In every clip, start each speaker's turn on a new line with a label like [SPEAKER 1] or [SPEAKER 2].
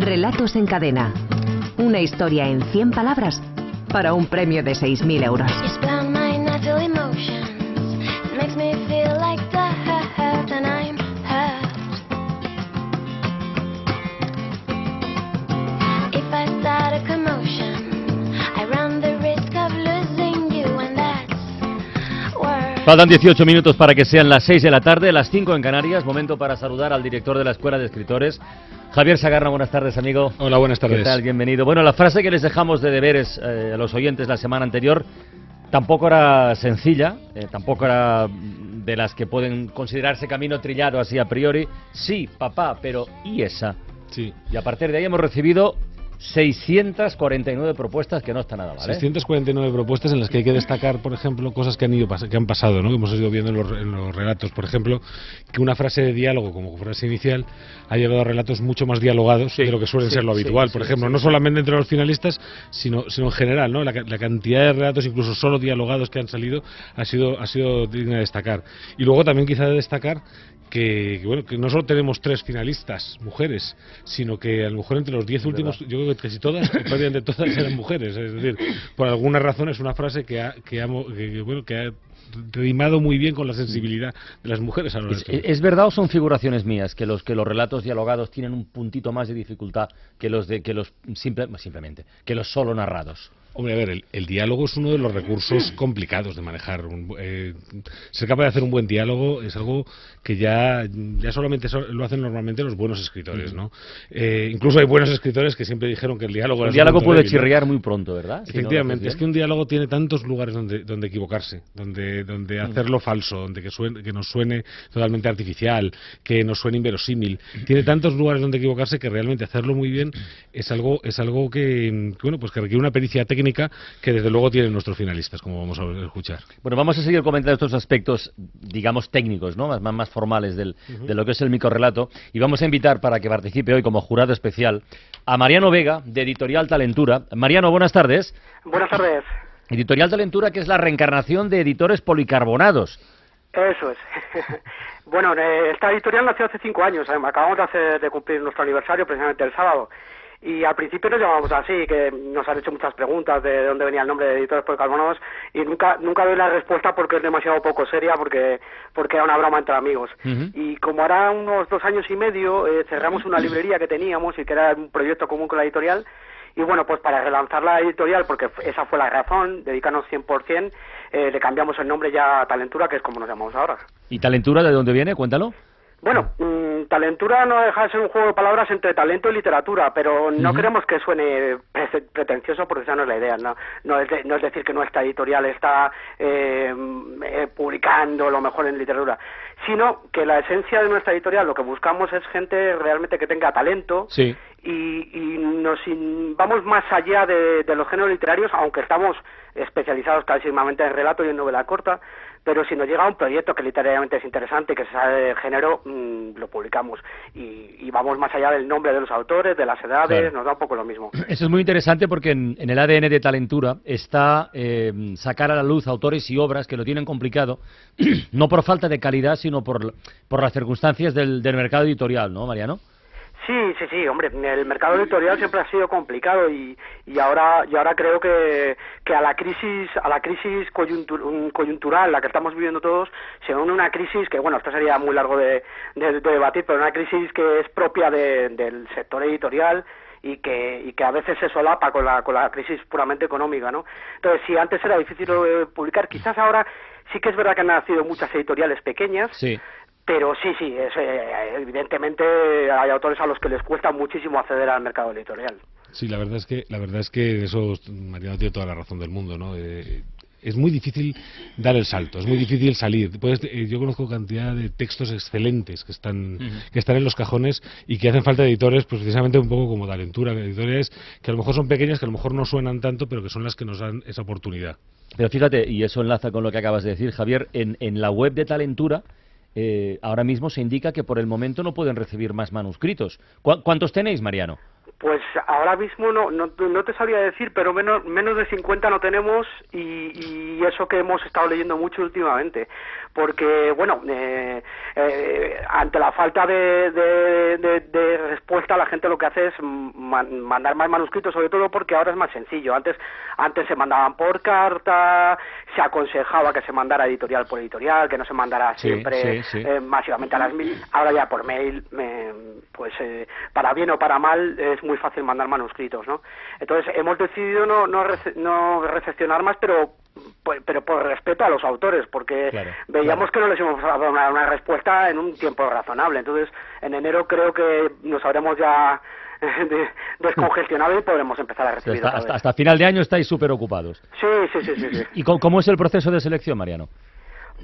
[SPEAKER 1] Relatos en cadena. Una historia en 100 palabras para un premio de 6.000 euros.
[SPEAKER 2] Faltan 18 minutos para que sean las 6 de la tarde, las 5 en Canarias. Momento para saludar al director de la Escuela de Escritores, Javier Sagarna. Buenas tardes, amigo.
[SPEAKER 3] Hola, buenas tardes.
[SPEAKER 2] ¿Qué tal? Bienvenido. Bueno, la frase que les dejamos de deberes eh, a los oyentes la semana anterior tampoco era sencilla, eh, tampoco era de las que pueden considerarse camino trillado así a priori. Sí, papá, pero ¿y esa?
[SPEAKER 3] Sí.
[SPEAKER 2] Y a partir de ahí hemos recibido 649 propuestas que no está nada mal. ¿eh?
[SPEAKER 3] 649 propuestas en las que hay que destacar, por ejemplo, cosas que han ido que han pasado, ¿no? Que hemos ido viendo en los, en los relatos, por ejemplo, que una frase de diálogo como frase inicial ha llevado a relatos mucho más dialogados
[SPEAKER 2] Sí,
[SPEAKER 3] de lo que suelen
[SPEAKER 2] sí,
[SPEAKER 3] ser lo habitual,
[SPEAKER 2] sí,
[SPEAKER 3] por ejemplo, no solamente entre los finalistas, sino, sino en general, ¿no? La, la cantidad de relatos, incluso solo dialogados que han salido, ha sido, ha sido digna de destacar. Y luego también quizá de destacar que, que, bueno, que no solo tenemos tres finalistas mujeres, sino que a lo mejor entre los diez últimos, yo creo que casi todas, prácticamente todas eran mujeres. Es decir, por alguna razón es una frase que ha, que ha, mo- que- que, bueno, que ha rimado muy bien con la sensibilidad de las mujeres a lo
[SPEAKER 2] ¿Es,
[SPEAKER 3] largo de todo.
[SPEAKER 2] es verdad o son figuraciones mías que los que los relatos dialogados tienen un puntito más de dificultad que los de que los simple- simplemente que los solo narrados?
[SPEAKER 3] Hombre, a ver, el, el diálogo es uno de los recursos complicados de manejar. Un eh, ser capaz de hacer un buen diálogo es algo que ya, ya solamente so- lo hacen normalmente los buenos escritores, ¿no? Eh, incluso hay buenos escritores que siempre dijeron que el diálogo
[SPEAKER 2] El diálogo puede
[SPEAKER 3] débil, ¿no?
[SPEAKER 2] chirriar muy pronto, ¿verdad? Si
[SPEAKER 3] Efectivamente, es que un diálogo tiene tantos lugares donde, donde equivocarse, donde, donde hacerlo falso, donde que, suene, que nos suene totalmente artificial, que nos suene inverosímil. Tiene tantos lugares donde equivocarse que realmente hacerlo muy bien es algo, es algo que, que, bueno, pues que requiere una pericia técnica que desde luego tienen nuestros finalistas, como vamos a escuchar.
[SPEAKER 2] Bueno, vamos a seguir comentando estos aspectos, digamos, técnicos, ¿no? Más, formales del, de lo que es el microrelato. Y vamos a invitar para que participe hoy como jurado especial a Mariano Vega, de Editorial Talentura. Mariano, buenas tardes.
[SPEAKER 4] Buenas tardes.
[SPEAKER 2] Editorial Talentura, que es la reencarnación de editores policarbonados.
[SPEAKER 4] Eso es. bueno, eh, esta editorial nació hace cinco años. eh, Acabamos de, hacer, de cumplir nuestro aniversario precisamente el sábado. Y al principio nos llamamos así, que nos han hecho muchas preguntas de dónde venía el nombre de Editores Policarbonados y nunca nunca doy la respuesta porque es demasiado poco seria, porque porque era una broma entre amigos. Y como hará unos dos años y medio, eh, cerramos una librería que teníamos y que era un proyecto común con la editorial. Y bueno, pues para relanzar la editorial, porque esa fue la razón, dedicarnos 100%, eh, le cambiamos el nombre ya a Talentura, que es como nos llamamos ahora.
[SPEAKER 2] ¿Y Talentura de dónde viene? Cuéntalo.
[SPEAKER 4] Bueno, mm, talentura no deja de ser un juego de palabras entre talento y literatura, pero no queremos que suene pre- pretencioso porque esa no es la idea. No, no, es, de- no es decir que nuestra editorial está eh, eh, publicando lo mejor en literatura, sino que la esencia de nuestra editorial lo que buscamos es gente realmente que tenga talento
[SPEAKER 2] Sí.
[SPEAKER 4] Y, y nos in- vamos más allá de, de los géneros literarios, aunque estamos especializados clarísimamente en relato y en novela corta, pero si nos llega un proyecto que literariamente es interesante, que se sabe de género, mm, lo publicamos. Y, y vamos más allá del nombre de los autores, de las edades,
[SPEAKER 2] Claro.
[SPEAKER 4] nos da un poco lo mismo.
[SPEAKER 2] Eso es muy interesante porque en, en el ADN de Talentura está eh, sacar a la luz autores y obras que lo tienen complicado, no por falta de calidad, sino por, por las circunstancias del, del mercado editorial, ¿no, Mariano?
[SPEAKER 4] Sí, sí, sí, hombre, el mercado editorial siempre ha sido complicado y, y ahora y ahora creo que, que a la crisis a la crisis coyuntur- un- coyuntural la que estamos viviendo todos se une una crisis que bueno esto sería muy largo de debatir pero una crisis que es propia de- del sector editorial y que, y que a veces se solapa con la, con la crisis puramente económica, ¿no? Entonces, si antes era difícil eh, publicar, quizás ahora sí que es verdad que han nacido muchas editoriales pequeñas,
[SPEAKER 2] Sí.
[SPEAKER 4] Pero sí, sí, es, eh, evidentemente hay autores a los que les cuesta muchísimo acceder al mercado editorial.
[SPEAKER 3] Sí, la verdad es que la verdad es que eso Mariano tiene toda la razón del mundo, ¿no? Eh, es muy difícil dar el salto, es muy difícil salir. Puedes- eh, yo conozco cantidad de textos excelentes que están que están en los cajones y que hacen falta editores, pues precisamente un poco como Talentura, editores que a lo mejor son pequeñas, que a lo mejor no suenan tanto, pero que son las que nos dan esa oportunidad.
[SPEAKER 2] Pero fíjate, y eso enlaza con lo que acabas de decir, Javier, en, en la web de Talentura eh, ahora mismo se indica que por el momento no pueden recibir más manuscritos. ¿Cu- ¿Cuántos tenéis, Mariano?
[SPEAKER 4] Pues ahora mismo no, no, te sabría decir, pero menos, menos de 50 no tenemos y eso que hemos estado leyendo mucho últimamente. Porque, bueno, eh, eh, ante la falta de, de- de- de respuesta, la gente lo que hace es man- mandar más manuscritos, sobre todo porque ahora es más sencillo. Antes, antes se mandaban por carta, se aconsejaba que se mandara editorial por editorial, que no se mandara
[SPEAKER 2] Sí,
[SPEAKER 4] siempre
[SPEAKER 2] sí, sí.
[SPEAKER 4] eh, masivamente a las mil. Ahora ya por mail, me- pues eh, para bien o para mal, es muy fácil mandar manuscritos, ¿no? Entonces hemos decidido no, no, rece- no recepcionar más, pero pero por respeto a los autores, porque
[SPEAKER 2] Claro,
[SPEAKER 4] veíamos
[SPEAKER 2] claro.
[SPEAKER 4] que no les íbamos a dar una, una respuesta en un tiempo razonable. Entonces, en enero creo que nos habremos ya de- descongestionado y podremos empezar a recibir
[SPEAKER 2] Hasta, hasta, final de año estáis súper ocupados.
[SPEAKER 4] Sí, sí, sí, sí, sí.
[SPEAKER 2] ¿Y cómo, cómo es el proceso de selección, Mariano?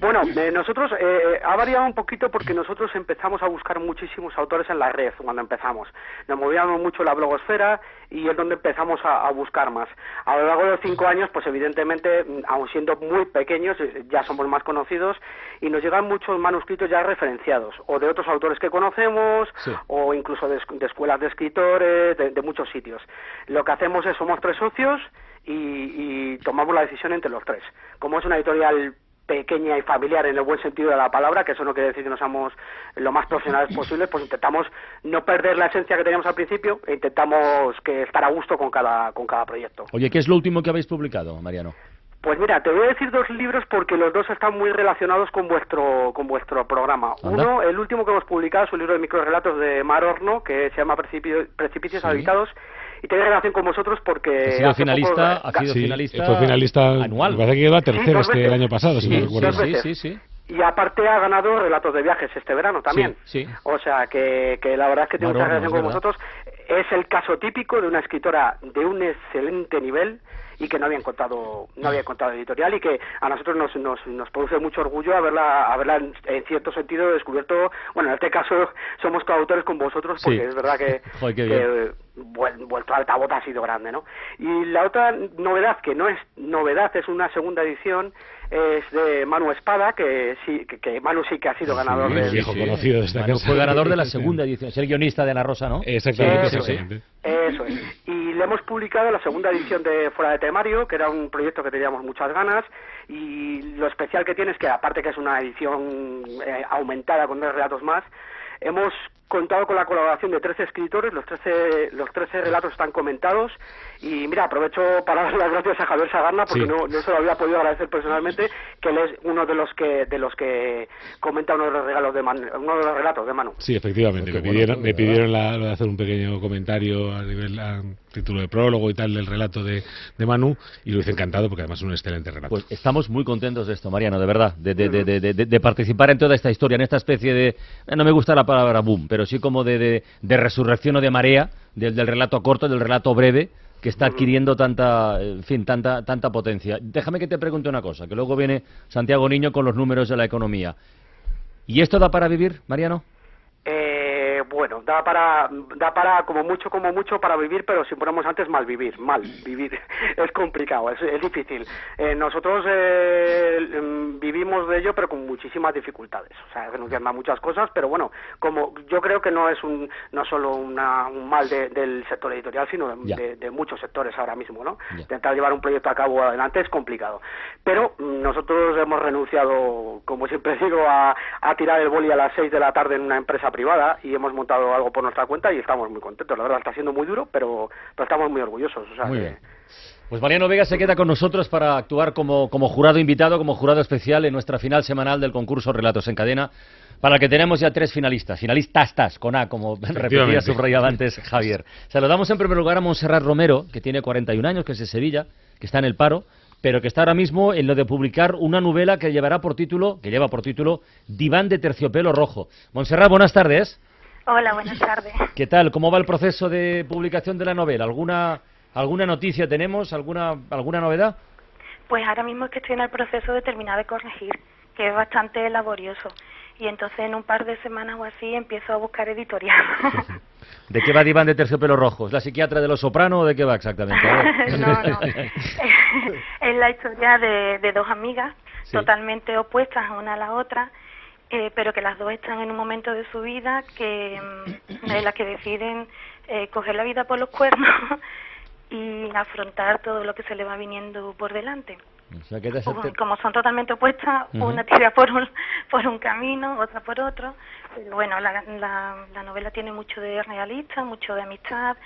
[SPEAKER 4] Bueno, eh, nosotros eh, ha variado un poquito porque nosotros empezamos a buscar muchísimos autores en la red cuando empezamos. Nos movíamos mucho la blogosfera y es donde empezamos a, a buscar más. A lo largo de los cinco años, pues evidentemente, mm, aun siendo muy pequeños, eh, ya somos más conocidos y nos llegan muchos manuscritos ya referenciados o de otros autores que conocemos
[SPEAKER 2] Sí.
[SPEAKER 4] o incluso de, de escuelas de escritores, de, de muchos sitios. Lo que hacemos es, somos tres socios y, y tomamos la decisión entre los tres. Como es una editorial pequeña y familiar en el buen sentido de la palabra, que eso no quiere decir que no seamos lo más profesionales posibles, pues intentamos no perder la esencia que teníamos al principio e intentamos que estar a gusto con cada, con cada proyecto.
[SPEAKER 2] Oye, ¿qué es lo último que habéis publicado, Mariano?
[SPEAKER 4] Pues mira, te voy a decir dos libros porque los dos están muy relacionados con vuestro con vuestro programa.
[SPEAKER 2] Anda.
[SPEAKER 4] Uno, el último que hemos publicado es un libro de microrelatos de Mar Horno que se llama Precipi- Precipicios
[SPEAKER 2] Sí.
[SPEAKER 4] Habitados y tiene relación con vosotros porque
[SPEAKER 2] Ha sido finalista,
[SPEAKER 4] poco-
[SPEAKER 2] ha sido
[SPEAKER 3] Sí,
[SPEAKER 2] finalista,
[SPEAKER 3] fue finalista
[SPEAKER 2] anual.
[SPEAKER 3] Me parece que iba tercero
[SPEAKER 4] dos
[SPEAKER 3] este el año pasado, si
[SPEAKER 2] Sí,
[SPEAKER 3] no
[SPEAKER 2] sí,
[SPEAKER 3] recuerdo.
[SPEAKER 2] sí, sí, sí.
[SPEAKER 4] Y aparte ha ganado relatos de viajes este verano también.
[SPEAKER 2] Sí, sí.
[SPEAKER 4] O sea que, que la verdad es que tiene
[SPEAKER 2] Mar
[SPEAKER 4] mucha relación con
[SPEAKER 2] verdad.
[SPEAKER 4] vosotros. Es el caso típico de una escritora de un excelente nivel y que no había encontrado no había encontrado editorial y que a nosotros nos, nos, nos produce mucho orgullo haberla haberla en, en cierto sentido descubierto bueno en este caso somos coautores con vosotros porque
[SPEAKER 2] Sí.
[SPEAKER 4] es verdad que,
[SPEAKER 2] Joder, qué
[SPEAKER 4] que vuel- vuelto altavoz ha sido grande no y la otra novedad que no es novedad es una segunda edición es de Manu Espada que sí que, que Manu sí que ha sido ganador
[SPEAKER 3] Sí,
[SPEAKER 4] del
[SPEAKER 3] el viejo conocido de esta
[SPEAKER 2] Manu
[SPEAKER 3] casa.
[SPEAKER 2] fue ganador de la segunda edición. Es el guionista de Ana Rosa, ¿no?
[SPEAKER 3] Exactamente,
[SPEAKER 4] Eso es. Eso es. Y le hemos publicado la segunda edición de Fuera de Temario, que era un proyecto que teníamos muchas ganas. Y lo especial que tiene es que, aparte que es una edición eh, aumentada con dos relatos más, hemos contado con la colaboración de 13 escritores, los 13, los 13 relatos están comentados. Y mira, aprovecho para dar las gracias a Javier Sagarna, porque
[SPEAKER 3] Sí.
[SPEAKER 4] no, no se lo había podido agradecer personalmente, que él es uno de los que, de los que comenta uno de los regalos de Manu- uno de los relatos de Manu.
[SPEAKER 3] Sí, efectivamente. Me
[SPEAKER 2] bueno,
[SPEAKER 3] pidieron, me pidieron la- lo de hacer un pequeño comentario a nivel a título de prólogo y tal del relato de, de Manu y lo hice encantado porque además es un excelente relato.
[SPEAKER 2] Pues estamos muy contentos de esto, Mariano, de verdad, de, de- de- de- de- de participar en toda esta historia, en esta especie de, eh, no me gusta la palabra boom, pero sí como de, de- de resurrección o de marea del, del relato corto, del relato breve, que está adquiriendo tanta, en fin, tanta, tanta potencia. Déjame que te pregunte una cosa, que luego viene Santiago Niño con los números de la economía. ¿Y esto da para vivir, Mariano?
[SPEAKER 4] Eh, da para, da para como mucho, como mucho para vivir, pero si ponemos antes mal vivir, mal vivir, es complicado, es, es difícil. Eh, nosotros eh, mm, vivimos de ello, pero con muchísimas dificultades, o sea, renunciando a muchas cosas, pero bueno, como yo creo que no es un, no solo una, un mal de- del sector editorial, sino de,
[SPEAKER 2] Ya.
[SPEAKER 4] de- de muchos sectores ahora mismo, ¿no?
[SPEAKER 2] Ya.
[SPEAKER 4] Intentar llevar un proyecto a cabo adelante es complicado, pero mm, nosotros hemos renunciado, como siempre digo, a, a tirar el boli a las 6 de la tarde en una empresa privada y hemos montado algo por nuestra cuenta y estamos muy contentos. La verdad está siendo muy duro, pero, pero estamos muy orgullosos. O sea
[SPEAKER 2] Muy
[SPEAKER 4] que-
[SPEAKER 2] bien. Pues Mariano Vega se queda con nosotros para actuar como, como jurado invitado, como jurado especial en nuestra final semanal del concurso Relatos en Cadena, para el que tenemos ya tres finalistas, finalistas con A, como repetía, subrayaba antes Javier. Saludamos en primer lugar a Montserrat Romero, que tiene 41 años, que es de Sevilla, que está en el paro, pero que está ahora mismo en lo de publicar una novela que llevará por título, que lleva por título Diván de terciopelo rojo. Montserrat, buenas tardes.
[SPEAKER 5] Hola, buenas tardes.
[SPEAKER 2] ¿Qué tal? ¿Cómo va el proceso de publicación de la novela? ¿Alguna, alguna noticia tenemos? ¿Alguna, alguna novedad?
[SPEAKER 5] Pues ahora mismo es que estoy en el proceso de terminar de corregir, que es bastante laborioso. Y entonces en un par de semanas o así empiezo a buscar editorial.
[SPEAKER 2] ¿De qué va Diván de Terciopelo Rojo? ¿Es la psiquiatra de los soprano o de qué va exactamente?
[SPEAKER 5] No, no. es la historia de, de dos amigas
[SPEAKER 2] Sí.
[SPEAKER 5] totalmente opuestas una a la otra, eh, pero que las dos están en un momento de su vida que mm, en la que deciden eh, coger la vida por los cuernos y afrontar todo lo que se le va viniendo por delante.
[SPEAKER 2] O sea, que te-
[SPEAKER 5] Como- son totalmente opuestas, una tira por un, por un camino, otra por otro. Pero bueno, la, la, la novela tiene mucho de realista, mucho de amistad,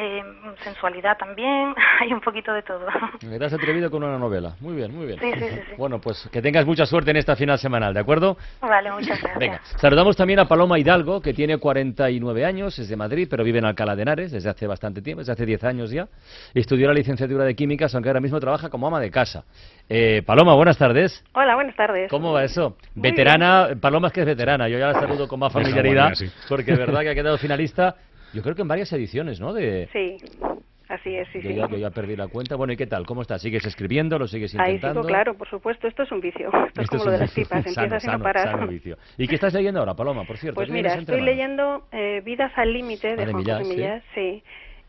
[SPEAKER 5] eh, sensualidad también, hay un poquito de todo.
[SPEAKER 2] te has atrevido con una novela. Muy bien, muy bien.
[SPEAKER 5] Sí, sí, sí, sí.
[SPEAKER 2] Bueno, pues que tengas mucha suerte en esta final semanal, ¿de acuerdo?
[SPEAKER 5] Vale, muchas gracias.
[SPEAKER 2] Venga, saludamos también a Paloma Hidalgo, que tiene 49 años, es de Madrid, pero vive en Alcalá de Henares desde hace bastante tiempo, desde hace 10 años ya. Estudió la licenciatura de Químicas, aunque ahora mismo trabaja como ama de casa. Eh, Paloma, buenas tardes.
[SPEAKER 6] Hola, buenas tardes.
[SPEAKER 2] ¿Cómo va eso?
[SPEAKER 6] Muy
[SPEAKER 2] veterana, Paloma es que es veterana, yo ya la saludo con más familiaridad, porque es verdad que ha quedado finalista, yo creo que en varias ediciones, ¿no? De,
[SPEAKER 6] Sí, así es, sí,
[SPEAKER 2] yo,
[SPEAKER 6] sí.
[SPEAKER 2] ya, yo ya perdí la cuenta. Bueno, ¿y qué tal? ¿Cómo estás? ¿Sigues escribiendo? ¿Lo sigues
[SPEAKER 6] Ahí
[SPEAKER 2] intentando?
[SPEAKER 6] sigo, claro, por supuesto, esto es un vicio. Esto, es
[SPEAKER 2] Esto
[SPEAKER 6] como
[SPEAKER 2] es
[SPEAKER 6] lo de las tipas,
[SPEAKER 2] sano,
[SPEAKER 6] empiezas y no
[SPEAKER 2] sano,
[SPEAKER 6] paras.
[SPEAKER 2] sano vicio. ¿Y qué estás leyendo ahora, Paloma, por cierto?
[SPEAKER 6] Pues
[SPEAKER 2] ¿Qué
[SPEAKER 6] mira, estoy leyendo eh, Vidas al límite de Juan
[SPEAKER 2] Millás,
[SPEAKER 6] José
[SPEAKER 2] sí.
[SPEAKER 6] Millás, sí.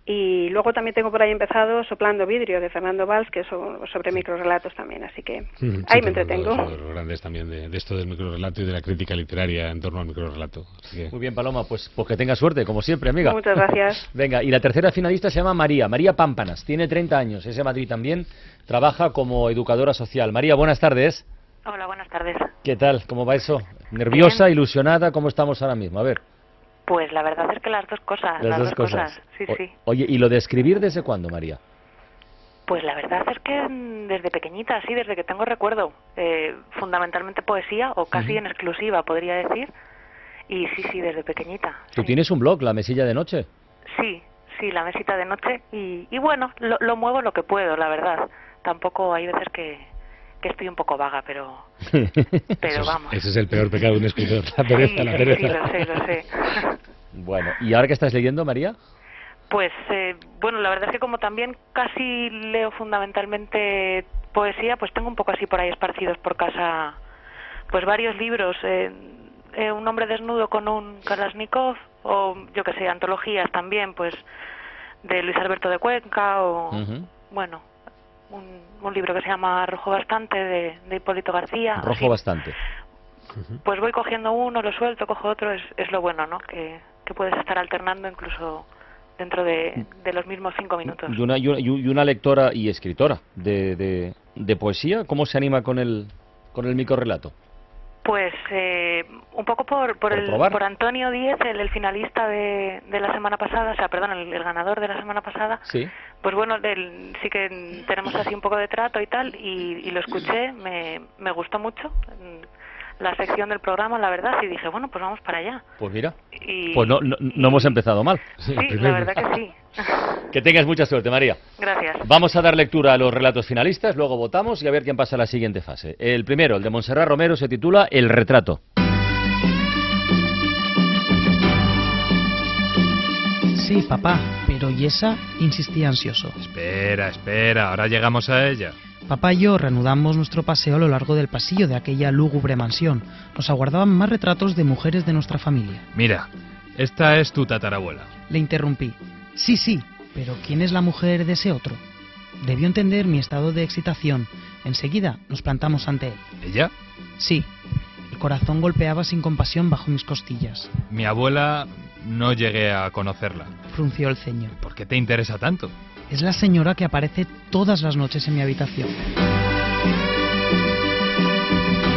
[SPEAKER 6] Y luego también tengo por ahí empezado Soplando vidrio de Fernando Valls, que es so- sobre microrelatos también, así que
[SPEAKER 3] Sí,
[SPEAKER 6] ahí me
[SPEAKER 3] tengo
[SPEAKER 6] entretengo.
[SPEAKER 3] Los, los grandes también de, de esto del microrelato y de la crítica literaria en torno al microrelato. Que-
[SPEAKER 2] Muy bien, Paloma, pues, pues que tengas suerte, como siempre, amiga.
[SPEAKER 6] Muchas gracias.
[SPEAKER 2] Venga, y la tercera finalista se llama María, María Pámpanas, tiene 30 años, es de Madrid también, trabaja como educadora social. María, buenas tardes.
[SPEAKER 5] Hola, buenas tardes.
[SPEAKER 2] ¿Qué tal? ¿Cómo va eso? ¿Nerviosa, ilusionada? ¿Cómo estamos ahora mismo? A ver,
[SPEAKER 5] Pues la verdad es que las dos cosas,
[SPEAKER 2] las dos cosas.
[SPEAKER 5] Sí,
[SPEAKER 2] O-
[SPEAKER 5] sí.
[SPEAKER 2] Oye, ¿y lo de escribir desde cuándo, María?
[SPEAKER 5] Pues la verdad es que mm, desde pequeñita, sí, desde que tengo recuerdo, eh, fundamentalmente poesía o casi en exclusiva, podría decir. Y sí, sí, desde pequeñita.
[SPEAKER 2] ¿Tú
[SPEAKER 5] sí.
[SPEAKER 2] tienes un blog, La Mesilla de Noche?
[SPEAKER 5] Sí, sí, la mesita de noche y, y bueno, lo, lo muevo lo que puedo, la verdad. Tampoco hay veces que, que estoy un poco vaga, pero, pero vamos.
[SPEAKER 3] Ese es el peor pecado de un escritor, la pereza,
[SPEAKER 5] sí,
[SPEAKER 3] la pereza.
[SPEAKER 5] sí, lo sé, lo sé.
[SPEAKER 2] Bueno, ¿y ahora qué estás leyendo, María?
[SPEAKER 5] Pues eh, bueno, la verdad es que como también casi leo fundamentalmente poesía, pues tengo un poco así por ahí esparcidos por casa, pues varios libros. eh, eh, un hombre desnudo con un Kalashnikov, o yo que sé, antologías también, pues de Luis Alberto de Cuenca, o bueno, un, un libro que se llama Rojo Bastante de, de Hipólito García.
[SPEAKER 2] Rojo
[SPEAKER 5] así.
[SPEAKER 2] bastante.
[SPEAKER 5] Pues voy cogiendo uno, lo suelto, cojo otro, es, es lo bueno, ¿no? Que, que puedes estar alternando incluso dentro de, de los mismos cinco minutos.
[SPEAKER 2] Y una, y una, y una lectora y escritora de, de, de poesía, ¿cómo se anima con el, con el microrelato?
[SPEAKER 5] Pues eh, un poco por, por,
[SPEAKER 2] Por
[SPEAKER 5] el,
[SPEAKER 2] probar.
[SPEAKER 5] por Antonio Díez, el, el finalista de, de la semana pasada, o sea, perdón, el, el ganador de la semana pasada.
[SPEAKER 2] Sí.
[SPEAKER 5] Pues bueno, del- sí que tenemos así un poco de trato y tal, y, y lo escuché, me, me gustó mucho la sección del programa, la verdad, y dije, bueno, pues vamos para allá.
[SPEAKER 2] Pues mira,
[SPEAKER 5] Y,
[SPEAKER 2] pues no, no, no hemos empezado mal.
[SPEAKER 5] Sí, la verdad que sí.
[SPEAKER 2] Que tengas mucha suerte, María.
[SPEAKER 5] Gracias.
[SPEAKER 2] Vamos a dar lectura a los relatos finalistas, luego votamos y a ver quién pasa a la siguiente fase. El primero, el de Montserrat Romero, se titula El retrato.
[SPEAKER 7] Sí, papá, pero ¿y esa? insistía ansioso.
[SPEAKER 8] Espera, espera, ahora llegamos a ella.
[SPEAKER 7] Papá y yo reanudamos nuestro paseo a lo largo del pasillo de aquella lúgubre mansión. Nos aguardaban más retratos de mujeres de nuestra familia.
[SPEAKER 8] Mira, esta es tu tatarabuela.
[SPEAKER 7] Le interrumpí. Sí, sí, pero ¿quién es la mujer de ese otro? Debió entender mi estado de excitación. Enseguida nos plantamos ante él.
[SPEAKER 8] ¿Ella?
[SPEAKER 7] Sí, el corazón golpeaba sin compasión bajo mis costillas.
[SPEAKER 8] Mi abuela no llegué a conocerla.
[SPEAKER 7] Frunció el ceño.
[SPEAKER 8] ¿Por qué te interesa tanto?
[SPEAKER 7] Es la señora que aparece todas las noches en mi habitación.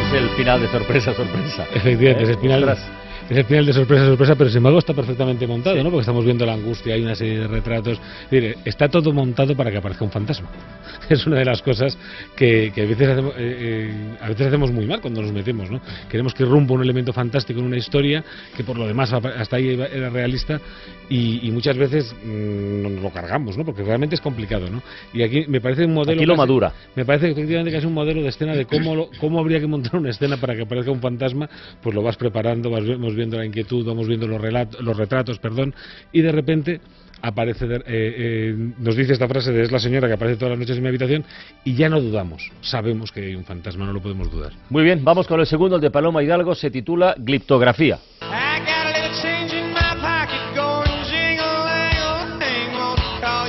[SPEAKER 2] Es el final de sorpresa, sorpresa.
[SPEAKER 3] Efectivamente, es el final.
[SPEAKER 2] Ostras.
[SPEAKER 3] Es el final de sorpresa, sorpresa, pero sin embargo está perfectamente montado, ¿no? Porque estamos viendo la angustia, hay una serie de retratos. Es decir, está todo montado para que aparezca un fantasma. Es una de las cosas que, que a, veces hacemos, eh, eh, a veces hacemos muy mal cuando nos metemos, ¿no? Queremos que rompa un elemento fantástico en una historia que por lo demás hasta ahí era realista y, y muchas veces mm, nos lo cargamos, ¿no? Porque realmente es complicado, ¿no? Y aquí me parece un modelo...
[SPEAKER 2] Aquí lo
[SPEAKER 3] casi-
[SPEAKER 2] madura.
[SPEAKER 3] me parece efectivamente que es un modelo de escena de cómo, lo- cómo habría que montar una escena para que aparezca un fantasma, pues lo vas preparando, vas, vi- vamos viendo la inquietud, vamos viendo los, relatos, los retratos, perdón, y de repente aparece, de- eh, eh, nos dice esta frase de es la señora que aparece todas las noches en mi habitación y ya no dudamos, sabemos que hay un fantasma, no lo podemos dudar.
[SPEAKER 2] Muy bien, vamos con el segundo, el de Paloma Hidalgo, se titula Gliptografía.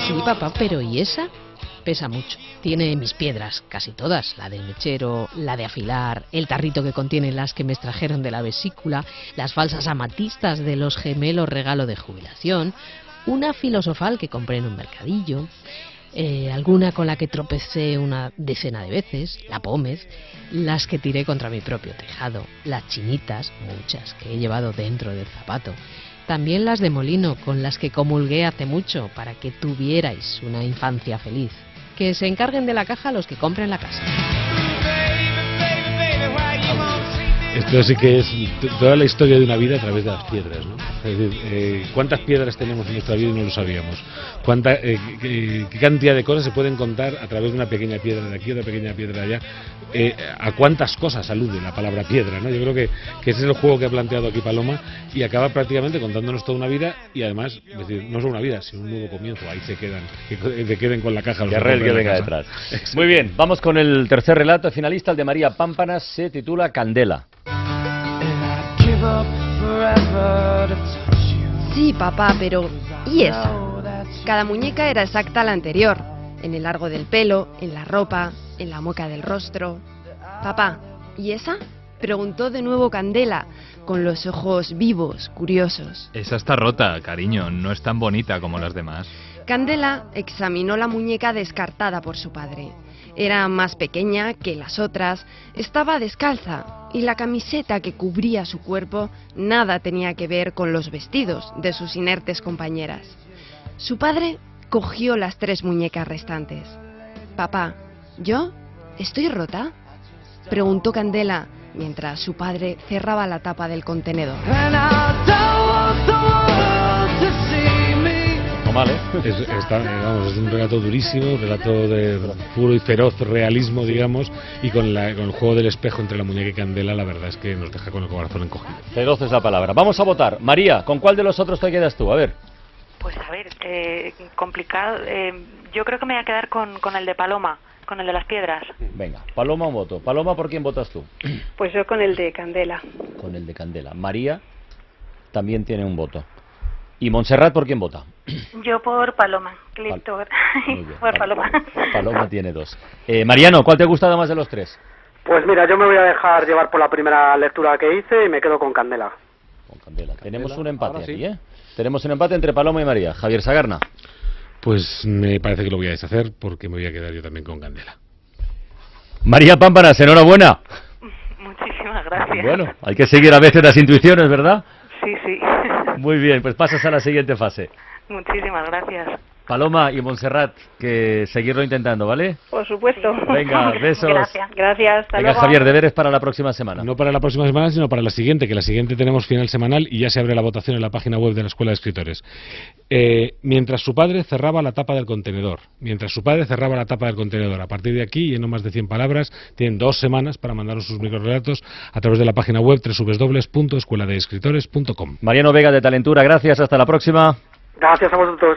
[SPEAKER 9] Sí, papá, pero ¿y esa? Pesa mucho. Tiene mis piedras, casi todas, la del mechero, la de afilar, el tarrito que contiene las que me extrajeron de la vesícula, las falsas amatistas de los gemelos regalo de jubilación, una filosofal que compré en un mercadillo, eh, alguna con la que tropecé una decena de veces, la pómez, las que tiré contra mi propio tejado, las chinitas, muchas, que he llevado dentro del zapato, también las de molino, con las que comulgué hace mucho para que tuvierais una infancia feliz. Que se encarguen de la caja los que compren la casa.
[SPEAKER 3] Esto sí que es toda la historia de una vida a través de las piedras, ¿no? Es decir, eh, ¿cuántas piedras tenemos en nuestra vida y no lo sabíamos? ¿Cuánta, eh, qué, qué cantidad de cosas se pueden contar a través de una pequeña piedra de aquí, otra pequeña piedra de allá? Eh, ¿A cuántas cosas alude la palabra piedra, no? Yo creo que, que ese es el juego que ha planteado aquí Paloma y acaba prácticamente contándonos toda una vida y además, es decir, no solo una vida, sino un nuevo comienzo. Ahí se quedan, que se queden con la caja. los
[SPEAKER 2] Que venga detrás. Muy bien, vamos con el tercer relato finalista, el de María Pámpanas, se titula Candela.
[SPEAKER 10] Sí, papá, pero ¿y esa? Cada muñeca era exacta a la anterior, en el largo del pelo, en la ropa, en la mueca del rostro. Papá, ¿y esa? Preguntó de nuevo Candela, con los ojos vivos, curiosos.
[SPEAKER 8] Esa está rota, cariño, no es tan bonita como las demás.
[SPEAKER 10] Candela examinó la muñeca descartada por su padre. Era más pequeña que las otras, estaba descalza y la camiseta que cubría su cuerpo nada tenía que ver con los vestidos de sus inertes compañeras. Su padre cogió las tres muñecas restantes. Papá, ¿yo? ¿Estoy rota? Preguntó Candela mientras su padre cerraba la tapa del contenedor.
[SPEAKER 2] Mal, ¿eh?
[SPEAKER 3] Es, está, vamos, es un relato durísimo, un relato de puro y feroz realismo, digamos, y con, la- con el juego del espejo entre la muñeca y Candela, la verdad es que nos deja con el corazón encogido.
[SPEAKER 2] Feroz es la palabra. Vamos a votar. María, ¿con cuál de los otros te quedas tú? A ver.
[SPEAKER 5] Pues a ver, eh, complicado. eh, yo creo que me voy a quedar con, con el de Paloma, con el de las piedras.
[SPEAKER 2] Venga, Paloma un voto. Paloma, ¿por quién votas tú?
[SPEAKER 6] Pues yo con el de Candela.
[SPEAKER 2] Con el de Candela. María también tiene un voto. ¿Y Montserrat por quién vota?
[SPEAKER 11] Yo por Paloma.
[SPEAKER 2] Muy bien.
[SPEAKER 11] por
[SPEAKER 2] Pal-
[SPEAKER 11] Paloma.
[SPEAKER 2] Paloma tiene dos. Eh, Mariano, ¿cuál te ha gustado más de los tres?
[SPEAKER 4] Pues mira, yo me voy a dejar llevar por la primera lectura que hice y me quedo con Candela.
[SPEAKER 2] Con Candela. Tenemos un empate
[SPEAKER 3] sí.
[SPEAKER 2] aquí, ¿eh? Tenemos un empate entre Paloma y María. Javier Sagarna.
[SPEAKER 3] Pues me parece que lo voy a deshacer porque me voy a quedar yo también con Candela.
[SPEAKER 2] María Pámpanas, enhorabuena.
[SPEAKER 5] Muchísimas gracias.
[SPEAKER 2] Bueno, hay que seguir a veces las intuiciones, ¿verdad?
[SPEAKER 5] Sí, sí.
[SPEAKER 2] Muy bien, pues pasas a la siguiente fase.
[SPEAKER 5] Muchísimas gracias.
[SPEAKER 2] Paloma y Montserrat, que seguirlo intentando, ¿vale?
[SPEAKER 6] Por supuesto.
[SPEAKER 2] Venga, besos.
[SPEAKER 6] Gracias. Gracias. Hasta
[SPEAKER 2] Venga,
[SPEAKER 6] luego.
[SPEAKER 2] Javier, deberes para la próxima semana.
[SPEAKER 3] No para la próxima semana, sino para la siguiente, que la siguiente tenemos final semanal y ya se abre la votación en la página web de la Escuela de Escritores. Eh, mientras su padre cerraba la tapa del contenedor, mientras su padre cerraba la tapa del contenedor, a partir de aquí, y en no más de 100 palabras, tienen dos semanas para mandarnos sus microrelatos a través de la página web www.escueladeescritores.com.
[SPEAKER 2] Mariano Vega de Talentura, gracias, hasta la próxima.
[SPEAKER 4] Gracias a vosotros.